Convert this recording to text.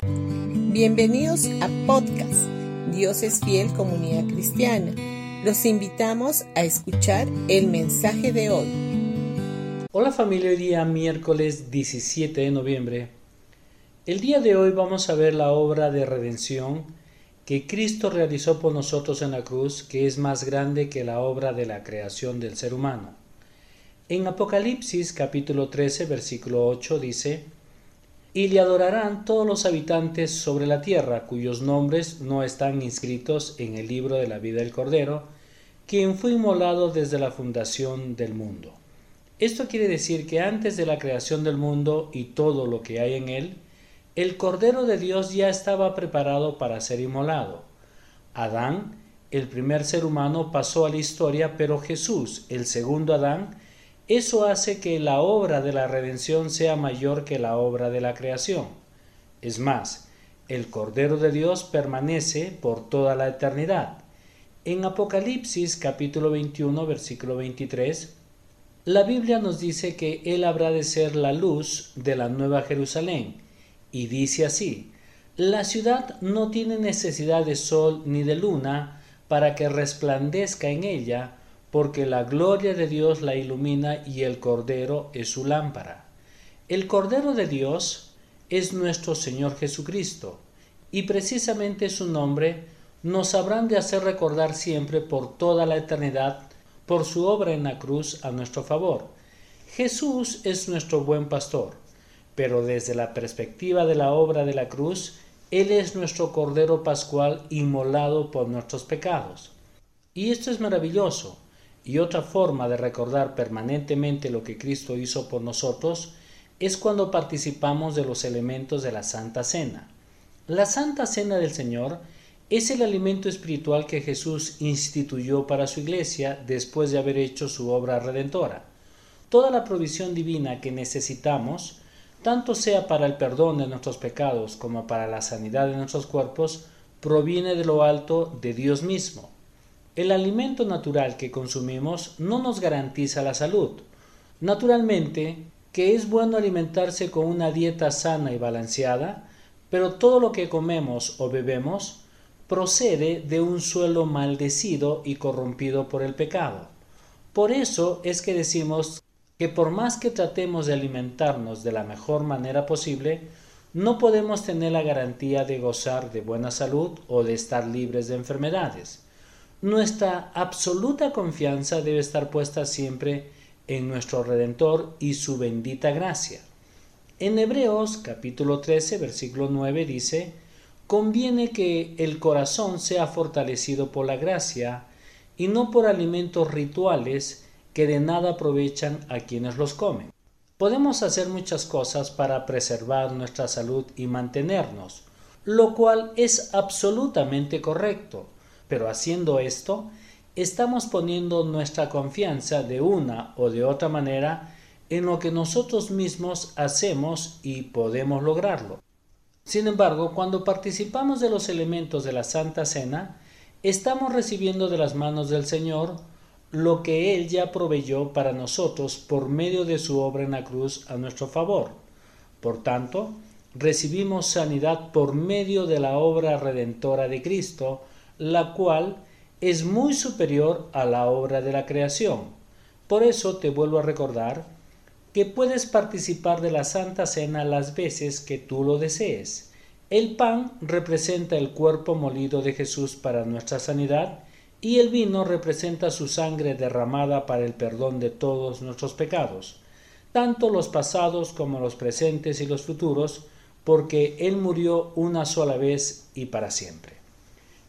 Bienvenidos a podcast Dios es fiel comunidad cristiana. Los invitamos a escuchar el mensaje de hoy. Hola familia, hoy día miércoles 17 de noviembre. El día de hoy vamos a ver la obra de redención que Cristo realizó por nosotros en la cruz, que es más grande que la obra de la creación del ser humano. En Apocalipsis capítulo 13 versículo 8 dice, Y le adorarán todos los habitantes sobre la tierra cuyos nombres no están inscritos en el libro de la vida del Cordero, quien fue inmolado desde la fundación del mundo. Esto quiere decir que antes de la creación del mundo y todo lo que hay en él, el Cordero de Dios ya estaba preparado para ser inmolado. Adán, el primer ser humano, pasó a la historia, pero Jesús, el segundo Adán, eso hace que la obra de la redención sea mayor que la obra de la creación. Es más, el Cordero de Dios permanece por toda la eternidad. En Apocalipsis capítulo 21 versículo 23, la Biblia nos dice que Él habrá de ser la luz de la nueva Jerusalén, y dice así, la ciudad no tiene necesidad de sol ni de luna para que resplandezca en ella, porque la gloria de Dios la ilumina y el Cordero es su lámpara. El Cordero de Dios es nuestro Señor Jesucristo, y precisamente su nombre nos habrán de hacer recordar siempre por toda la eternidad por su obra en la cruz a nuestro favor. Jesús es nuestro buen pastor, pero desde la perspectiva de la obra de la cruz, Él es nuestro Cordero Pascual inmolado por nuestros pecados. Y esto es maravilloso, y otra forma de recordar permanentemente lo que Cristo hizo por nosotros es cuando participamos de los elementos de la Santa Cena. La Santa Cena del Señor es el alimento espiritual que Jesús instituyó para su iglesia después de haber hecho su obra redentora. Toda la provisión divina que necesitamos, tanto sea para el perdón de nuestros pecados como para la sanidad de nuestros cuerpos, proviene de lo alto de Dios mismo. El alimento natural que consumimos no nos garantiza la salud. Naturalmente, que es bueno alimentarse con una dieta sana y balanceada, pero todo lo que comemos o bebemos procede de un suelo maldecido y corrompido por el pecado. Por eso es que decimos que por más que tratemos de alimentarnos de la mejor manera posible, no podemos tener la garantía de gozar de buena salud o de estar libres de enfermedades. Nuestra absoluta confianza debe estar puesta siempre en nuestro Redentor y su bendita gracia. En Hebreos capítulo 13 versículo 9 dice, conviene que el corazón sea fortalecido por la gracia y no por alimentos rituales que de nada aprovechan a quienes los comen. Podemos hacer muchas cosas para preservar nuestra salud y mantenernos, lo cual es absolutamente correcto pero haciendo esto, estamos poniendo nuestra confianza de una o de otra manera en lo que nosotros mismos hacemos y podemos lograrlo. Sin embargo, cuando participamos de los elementos de la Santa Cena, estamos recibiendo de las manos del Señor lo que Él ya proveyó para nosotros por medio de su obra en la cruz a nuestro favor. Por tanto, recibimos sanidad por medio de la obra redentora de Cristo, la cual es muy superior a la obra de la creación. Por eso te vuelvo a recordar que puedes participar de la Santa Cena las veces que tú lo desees. El pan representa el cuerpo molido de Jesús para nuestra sanidad y el vino representa su sangre derramada para el perdón de todos nuestros pecados, tanto los pasados como los presentes y los futuros, porque Él murió una sola vez y para siempre.